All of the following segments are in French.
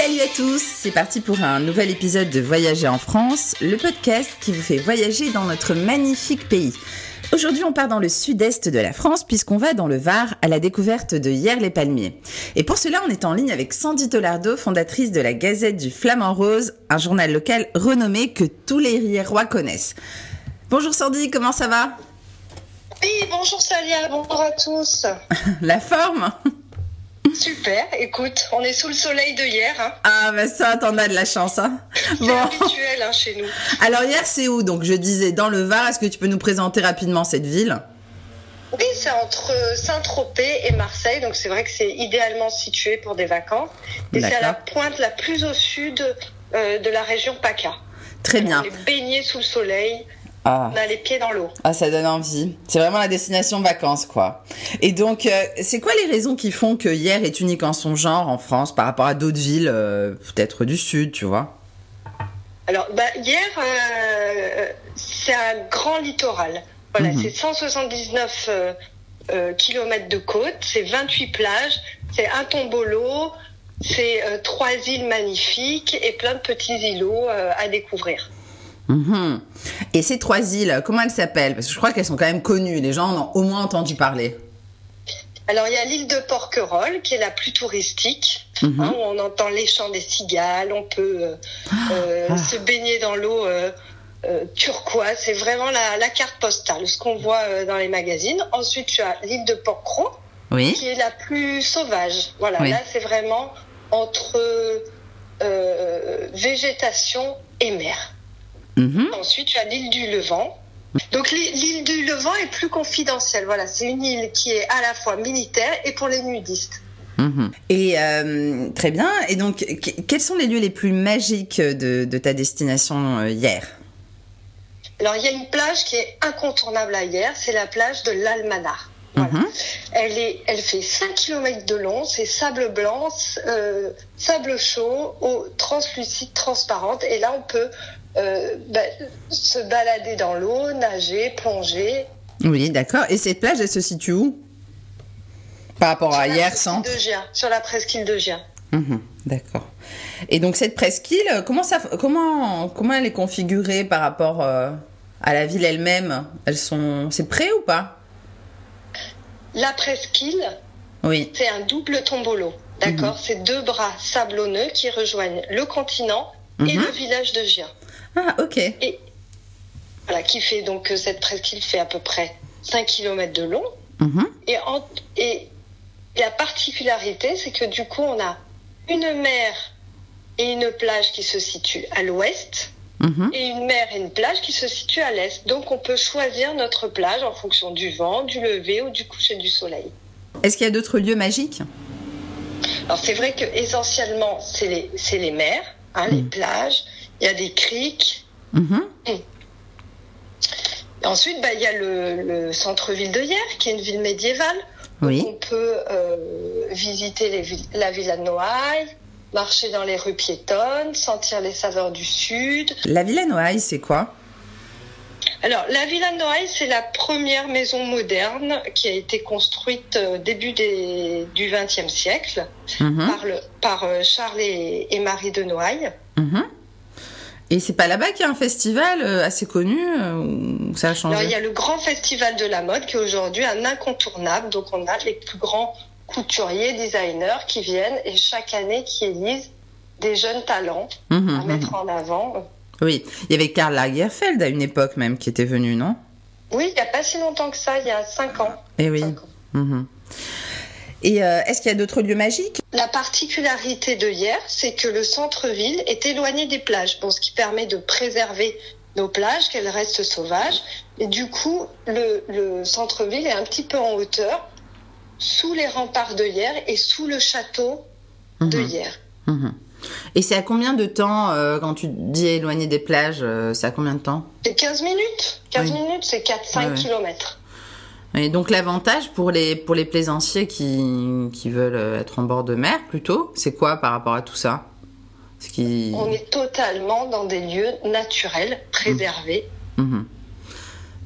Salut à tous, c'est parti pour un nouvel épisode de Voyager en France, le podcast qui vous fait voyager dans notre magnifique pays. Aujourd'hui, on part dans le sud-est de la France puisqu'on va dans le Var à la découverte de Hier-les-Palmiers. Et pour cela, on est en ligne avec Sandy Tolardo, fondatrice de la Gazette du Flamand Rose, un journal local renommé que tous les Rierois connaissent. Bonjour Sandy, comment ça va? Oui, bonjour Salia, bonjour à tous. La forme? Super, écoute, on est sous le soleil de hier. Hein. Ah, bah ça, t'en as de la chance. Hein. C'est habituel hein, chez nous. Alors, hier, c'est où? Donc, je disais dans le Var. Est-ce que tu peux nous présenter rapidement cette ville? Oui, c'est entre Saint-Tropez et Marseille. Donc, c'est vrai que c'est idéalement situé pour des vacances. Et c'est à la pointe la plus au sud euh, de la région PACA. Très bien. On est baigné sous le soleil. Ah. On a les pieds dans l'eau. Ah, ça donne envie. C'est vraiment la destination vacances, quoi. Et donc, euh, c'est quoi les raisons qui font que hier est unique en son genre en France par rapport à d'autres villes, euh, peut-être du Sud, tu vois? Alors, bah, hier, euh, c'est un grand littoral. Voilà, mhm. c'est 179 kilomètres de côte, c'est 28 plages, c'est un tombolo, c'est trois îles magnifiques et plein de petits îlots à découvrir. Mhm. Et ces trois îles, comment elles s'appellent? Parce que je crois qu'elles sont quand même connues, les gens en ont au moins entendu parler. Alors il y a l'île de Porquerolles qui est la plus touristique, mhm. hein, où on entend les chants des cigales, on peut euh, euh, ah. se baigner dans l'eau euh, turquoise, c'est vraiment la, carte postale, ce qu'on voit dans les magazines. Ensuite tu as l'île de Porquerolles, qui est la plus sauvage. Voilà, là c'est vraiment entre végétation et mer. Mhm. Ensuite, tu as l'île du Levant. Donc l'île du Levant est plus confidentielle. Voilà, c'est une île qui est à la fois militaire et pour les nudistes. Mhm. Et euh, très bien. Et donc, quels sont les lieux les plus magiques de, ta destination euh, hier? Alors, il y a une plage qui est incontournable à hier, c'est la plage de l'Almanar. Mhm. Elle, est, elle fait 5 km de long, c'est sable blanc, euh, sable chaud, eau translucide, transparente. Et là, on peut euh, bah, se balader dans l'eau, nager, plonger. Oui, d'accord. Et cette plage, elle se situe où? Par rapport à hier, centre Sur la presqu'île de Gien. Mhm, d'accord. Et donc cette presqu'île, comment ça, comment, comment elle est configurée par rapport euh, à la ville elle-même? Elles sont, c'est près ou pas? La presqu'île, oui. c'est un double tombolo. D'accord, mhm. c'est deux bras sablonneux qui rejoignent le continent et mhm. le village de Gien. Ah, ok. Et voilà, qui fait donc euh, cette presqu'île fait à peu près 5 km de long. Mhm. Et, et la particularité, c'est que du coup, on a une mer et une plage qui se situent à l'ouest. Mhm. Et une mer et une plage qui se situent à l'est. Donc on peut choisir notre plage en fonction du vent, du lever ou du coucher du soleil. Est-ce qu'il y a d'autres lieux magiques? Alors c'est vrai que essentiellement c'est les, les mers, hein, les mhm. plages, il y a des criques. Mhm. ensuite, bah, il y a le, centre-ville de Hier, qui est une ville médiévale. Oui. on peut euh, visiter les, la villa de Noailles, marcher dans les rues piétonnes, sentir les saveurs du sud. La villa Noailles, c'est quoi? Alors, la Villa Noailles, c'est la première maison moderne qui a été construite au euh, début des, du XXe siècle mhm. par, le, par euh, Charles et, Marie de Noailles. Mhm. Et c'est pas là-bas qu'il y a un festival euh, assez connu euh, ça a changé Il y a le grand festival de la mode qui est aujourd'hui un incontournable. Donc on a les plus grands couturiers, designers qui viennent et chaque année qui élisent des jeunes talents mhm, à mhm. mettre en avant. Oui, il y avait Karl Lagerfeld à une époque même qui était venu, non? Oui, il n'y a pas si longtemps que ça, il y a cinq ans. Et eh oui. Mhm. Et euh, est-ce qu'il y a d'autres lieux magiques? La particularité de hier, c'est que le centre-ville est éloigné des plages, bon, ce qui permet de préserver nos plages, qu'elles restent sauvages. Et du coup, le, centre-ville est un petit peu en hauteur, sous les remparts de hier et sous le château de mhm. hier. Mhm. Et c'est à combien de temps, euh, quand tu dis éloigné des plages, euh, c'est à combien de temps? C'est 15 minutes. 15 minutes, c'est 4-5 kilomètres. Et donc l'avantage pour les, pour les plaisanciers qui, qui veulent être en bord de mer plutôt, c'est quoi par rapport à tout ça? Ce qui... On est totalement dans des lieux naturels, préservés. Mmh. Mmh.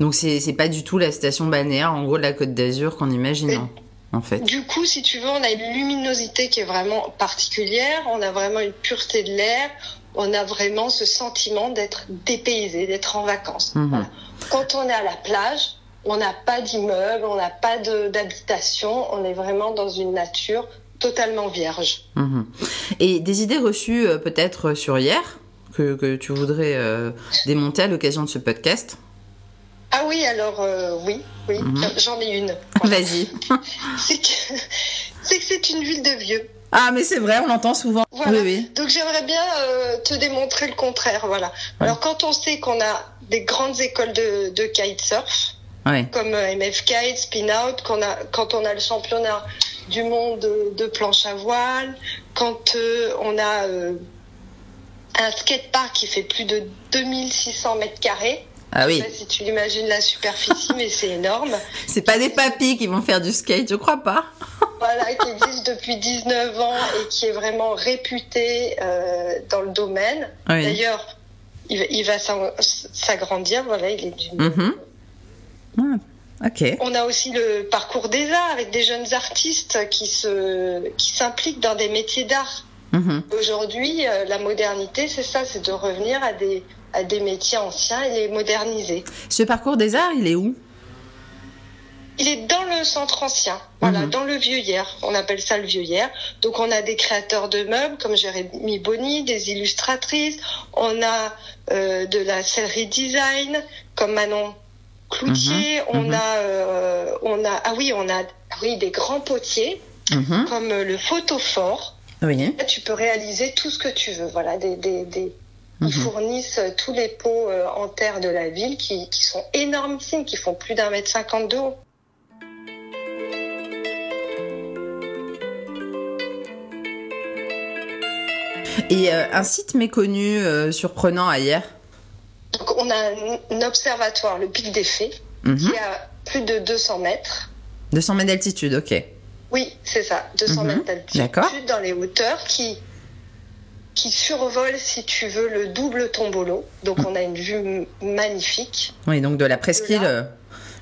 Donc c'est pas du tout la station balnéaire en gros de la Côte d'Azur qu'on imagine. En fait. Du coup, si tu veux, on a une luminosité qui est vraiment particulière, on a vraiment une pureté de l'air, on a vraiment ce sentiment d'être dépaysé, d'être en vacances. Mhm. Quand on est à la plage, on n'a pas d'immeuble, on n'a pas d'habitation, on est vraiment dans une nature totalement vierge. Mhm. Et des idées reçues euh, peut-être sur hier que, tu voudrais euh, démonter à l'occasion de ce podcast? Ah oui, alors euh, oui, oui, mhm. j'en ai une. Vas-y. c'est que c'est une ville de vieux. Ah mais c'est vrai, on l'entend souvent. Oui, oui. Donc j'aimerais bien euh, te démontrer le contraire, voilà. Alors quand on sait qu'on a des grandes écoles de, de kitesurf, comme euh, MF Kite, Spin Out, qu'on a, quand on a le championnat du monde de, planche à voile, quand on a un skatepark qui fait plus de 2600 mètres carrés, ah oui. sais pas si tu imagines la superficie, mais c'est énorme. C'est pas des papis qui vont faire du skate, je crois pas. voilà, qui existe depuis 19 ans et qui est vraiment réputé euh, dans le domaine. D'ailleurs, il, va s'agrandir, voilà, il est du... Mm-hmm. Ah. On a aussi le parcours des arts avec des jeunes artistes qui se qui s'impliquent dans des métiers d'art. Mm-hmm. Aujourd'hui, euh, la modernité, c'est ça, c'est de revenir à des à des métiers anciens et les moderniser. Ce parcours des arts, il est où? Il est dans le centre ancien, voilà, mhm. dans le vieux hier. On appelle ça le vieux hier. Donc on a des créateurs de meubles comme Jérémy Bonny, des illustratrices. On a euh, de la sellerie design comme Manon Cloutier. Mhm. On mhm. a, euh, on a, ah oui, on a, oui, des grands potiers comme le photophore. Oui. tu peux réaliser tout ce que tu veux. Voilà, des, des, des ils mhm. fournissent tous les pots euh, en terre de la ville qui, qui sont énormissimes, qui font plus d'un mètre cinquante de haut. Et euh, un site méconnu, euh, surprenant ailleurs? On a un, observatoire, le Pic des Fées, mhm. qui a plus de 200 mètres. 200 mètres d'altitude, ok. Oui, c'est ça, 200 mhm. mètres d'altitude dans les hauteurs qui qui survole, si tu veux, le double tombolo. Donc on a une vue magnifique. Oui, donc de la presqu'île, euh,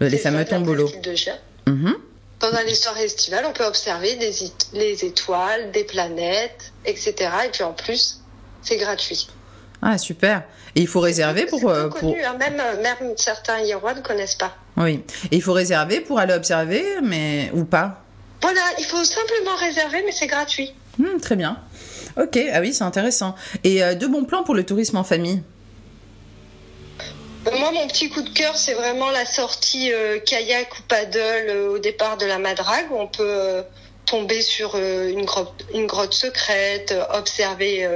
les fameux tombolos. De mm Pendant les soirées estivales, on peut observer des, les étoiles, des planètes, etc. Et puis en plus, c'est gratuit. Ah, super. Et il faut réserver pour... Euh, connu, hein. même, même certains Irois ne connaissent pas. Oui. Et il faut réserver pour aller observer, mais ou pas Voilà, il faut simplement réserver, mais c'est gratuit. Hmm, très bien. Ok, ah oui, c'est intéressant. Et euh, deux bons plans pour le tourisme en famille? Euh, moi, mon petit coup de cœur, c'est vraiment la sortie euh, kayak ou paddle au départ de la Madrague, on peut tomber sur une, grotte, une grotte secrète, observer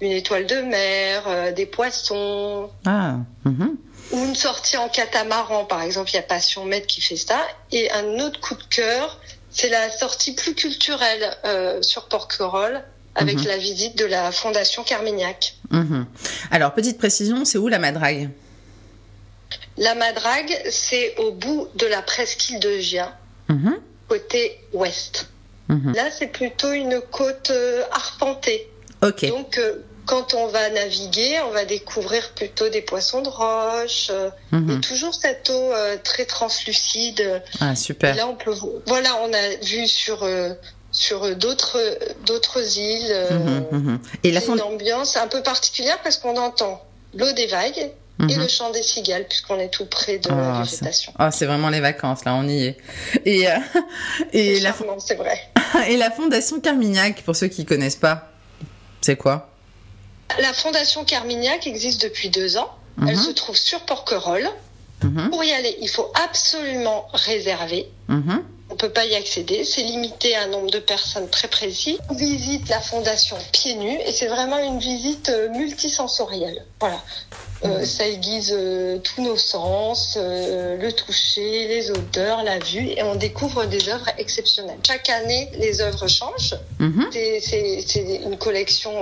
une étoile de mer, des poissons. Ah. Mhm. Ou une sortie en catamaran, par exemple, il y a Passion Maître qui fait ça. Et un autre coup de cœur, c'est la sortie plus culturelle sur Porquerolles avec mhm. la visite de la Fondation Carmignac. Mhm. Alors, petite précision, c'est où la Madrague? La Madrague, c'est au bout de la presqu'île de Gien, côté ouest. Là, c'est plutôt une côte euh, arpentée. Donc, euh, quand on va naviguer, on va découvrir plutôt des poissons de roche euh, et toujours cette eau très translucide. Ah super. là on peut voilà, on a vu sur sur d'autres d'autres îles. Euh, mhm, mhm. Et une ambiance un peu particulière parce qu'on entend l'eau des vagues et mhm. le chant des cigales puisqu'on est tout près de la ah, végétation. Ah, c'est vraiment les vacances là, on y est. Et euh, et la c'est vrai. et la fondation Carmignac pour ceux qui connaissent pas, c'est quoi? La fondation Carmignac existe depuis deux ans. Elle se trouve sur Porquerolles. Pour y aller, il faut absolument réserver on peut pas y accéder. C'est limité à un nombre de personnes très précis. On visite la fondation pieds nus et c'est vraiment une visite euh, multisensorielle. Voilà. Euh, ça aiguise euh, tous nos sens, le toucher, les odeurs, la vue, et on découvre des œuvres exceptionnelles. Chaque année, les œuvres changent. Mhm. C'est une collection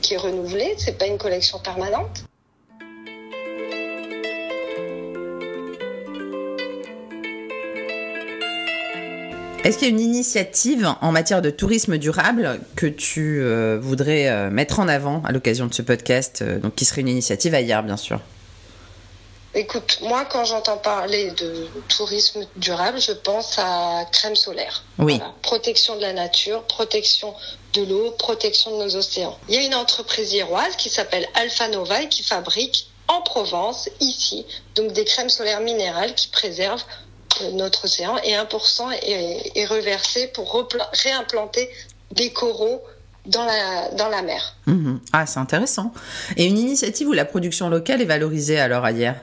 qui est renouvelée, c'est pas une collection permanente. Est-ce qu'il y a une initiative en matière de tourisme durable que tu euh, voudrais euh, mettre en avant à l'occasion de ce podcast, euh, donc qui serait une initiative ailleurs, bien sûr? Écoute, moi, quand j'entends parler de tourisme durable, je pense à crème solaire. Oui. Protection de la nature, protection de l'eau, protection de nos océans. Il y a une entreprise iroise qui s'appelle Alpha Nova et qui fabrique en Provence, ici, donc des crèmes solaires minérales qui préservent notre océan et 1% est, est reversé pour réimplanter des coraux dans la, dans la mer. Mhm. Ah, c'est intéressant. Et une initiative où la production locale est valorisée alors ailleurs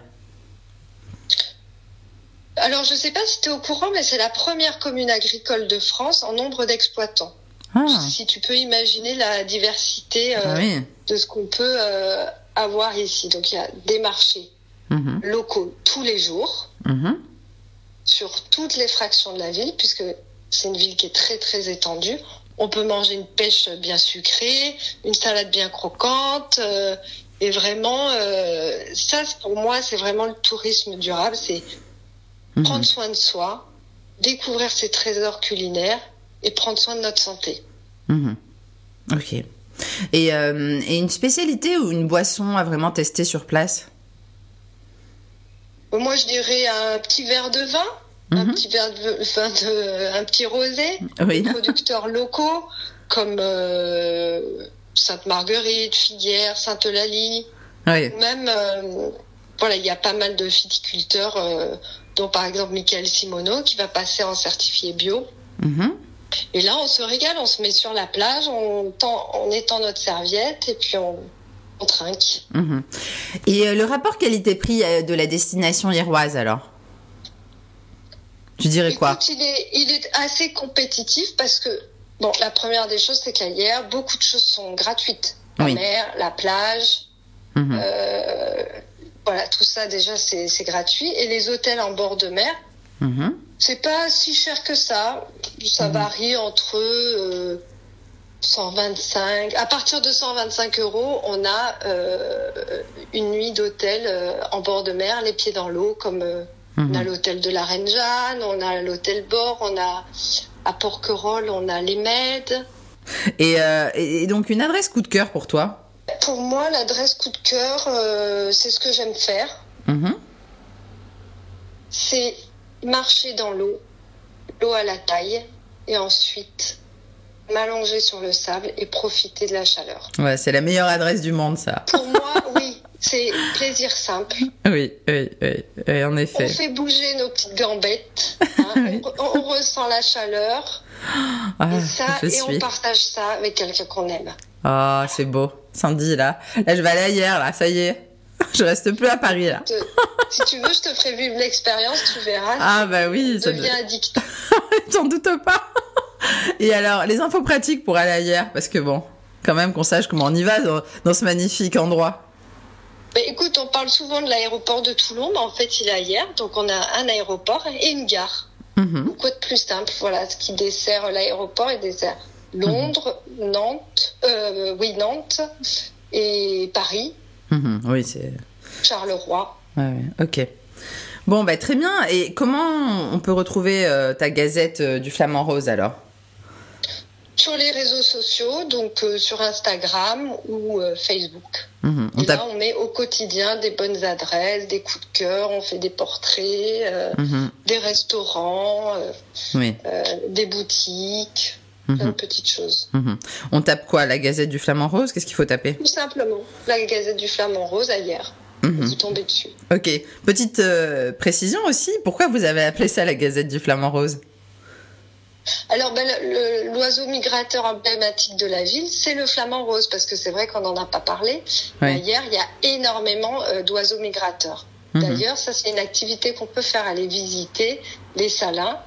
alors, je ne sais pas si tu es au courant, mais c'est la première commune agricole de France en nombre d'exploitants. Ah. Si tu peux imaginer la diversité euh, ah de ce qu'on peut euh, avoir ici. Donc, il y a des marchés mhm. locaux tous les jours, mhm. Sur toutes les fractions de la ville, puisque c'est une ville qui est très, très étendue. On peut manger une pêche bien sucrée, une salade bien croquante. Euh, et vraiment, ça, pour moi, c'est vraiment le tourisme durable. C'est Mhm. prendre soin de soi, découvrir ses trésors culinaires et prendre soin de notre santé. Mhm. Ok. Et, euh, et, une spécialité ou une boisson à vraiment tester sur place? Moi, je dirais un petit verre de vin, un mhm. petit verre de vin, de, un petit rosé, oui. producteurs locaux comme euh, Sainte-Marguerite, Filière, Sainte-Eulalie. Oui. Même, euh, voilà, il y a pas mal de viticulteurs dont par exemple Michael Simono qui va passer en certifié bio. Mhm. Et là, on se régale, on se met sur la plage, on, on étend notre serviette et puis on, trinque. Mhm. Et euh, le rapport qualité-prix euh, de la destination hiéroise alors? Tu dirais quoi? Il est, il est assez compétitif parce que, bon, la première des choses, c'est qu'à hier, beaucoup de choses sont gratuites. La mer, la plage, mhm. euh, voilà, tout ça déjà c'est gratuit. Et les hôtels en bord de mer, mhm. c'est pas si cher que ça. Ça varie entre 125. Euh, à partir de 125 euros, on a euh, une nuit d'hôtel euh, en bord de mer, les pieds dans l'eau, comme on a mhm. l'hôtel de la Reine Jeanne, on a l'hôtel Bord, on a à Porquerolles, on a les Mèdes. Et, et donc une adresse coup de cœur pour toi? Pour moi, l'adresse coup de cœur, euh, c'est ce que j'aime faire. Mhm. C'est marcher dans l'eau, l'eau à la taille, et ensuite m'allonger sur le sable et profiter de la chaleur. Ouais, c'est la meilleure adresse du monde, ça. Pour moi, oui. C'est plaisir simple. Oui, oui, oui, en effet. On fait bouger nos petites gambettes. Hein. on, ressent la chaleur. Ah, et ça, et on partage ça avec quelqu'un qu'on aime. Ah, c'est beau. Sandy, là. Là, je vais aller ailleurs, là, ça y est. Je reste plus à Paris, là. si tu veux, je te ferai vivre l'expérience, tu verras. Ah, bah oui. Ça devient addict. T'en doute pas. Et alors, les infos pratiques pour aller ailleurs, parce que bon, quand même qu'on sache comment on y va dans, ce magnifique endroit. Bah, écoute, on parle souvent de l'aéroport de Toulon, mais en fait, il est ailleurs. Donc, on a un aéroport et une gare. Mm Quoi de plus simple Voilà, ce qui dessert l'aéroport et dessert Londres, Nantes, euh, oui Nantes et Paris. Mhm, oui, c'est. Charleroi. Ouais, ok. Bon, bah, très bien. Et comment on peut retrouver euh, ta gazette euh, du Flamand Rose alors? Sur les réseaux sociaux, donc sur Instagram ou Facebook. Mhm, et là, on met au quotidien des bonnes adresses, des coups de cœur, on fait des portraits, mhm. des restaurants, des boutiques. Plein petites choses. Mhm. On tape quoi La Gazette du Flamand Rose? Qu'est-ce qu'il faut taper? Tout simplement, la Gazette du Flamand Rose ailleurs. Mhm. Vous tombez dessus. Ok. Petite euh, précision aussi, pourquoi vous avez appelé ça la Gazette du Flamand Rose? Alors, ben, l'oiseau migrateur emblématique de la ville, c'est le flamand rose, parce que c'est vrai qu'on n'en a pas parlé. Hier, il y a énormément euh, d'oiseaux migrateurs. Mhm. D'ailleurs, ça, c'est une activité qu'on peut faire, aller visiter les salins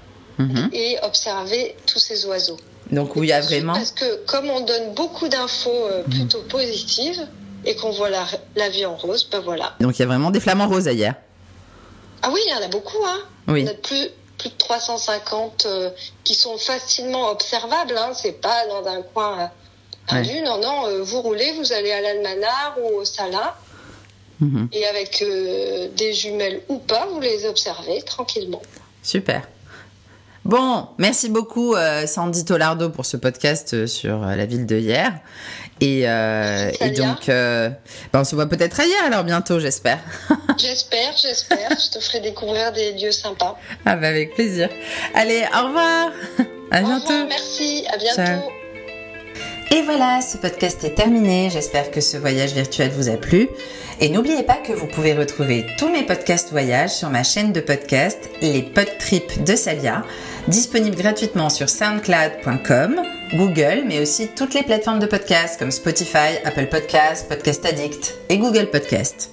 et observer tous ces oiseaux. Donc où il y a vraiment. Parce que comme on donne beaucoup d'infos euh, mhm. plutôt positives et qu'on voit la, la, vie en rose, ben voilà. Donc il y a vraiment des flamants roses ailleurs. Ah oui, il y en a beaucoup. Hein. Oui. A plus, plus de 350 euh, qui sont facilement observables. Hein. C'est pas dans un coin perdu. Non, non, euh, vous roulez, vous allez à l'Almanar ou au Salin. Mhm. Et avec des jumelles ou pas, vous les observez tranquillement. Super. Bon, merci beaucoup euh, Sandy Tolardo pour ce podcast euh, sur euh, la ville de hier. Et, euh, et donc, euh, ben on se voit peut-être ailleurs alors bientôt, j'espère. j'espère, j'espère. Je te ferai découvrir des lieux sympas. Ah bah avec plaisir. Allez, au revoir. À au bientôt. Revoir, merci. À bientôt. Et voilà, ce podcast est terminé. J'espère que ce voyage virtuel vous a plu. Et n'oubliez pas que vous pouvez retrouver tous mes podcasts voyages sur ma chaîne de podcast, les Podtrips de Salia, disponible gratuitement sur soundcloud.com, Google, mais aussi toutes les plateformes de podcasts comme Spotify, Apple Podcasts, Podcast Addict et Google Podcasts.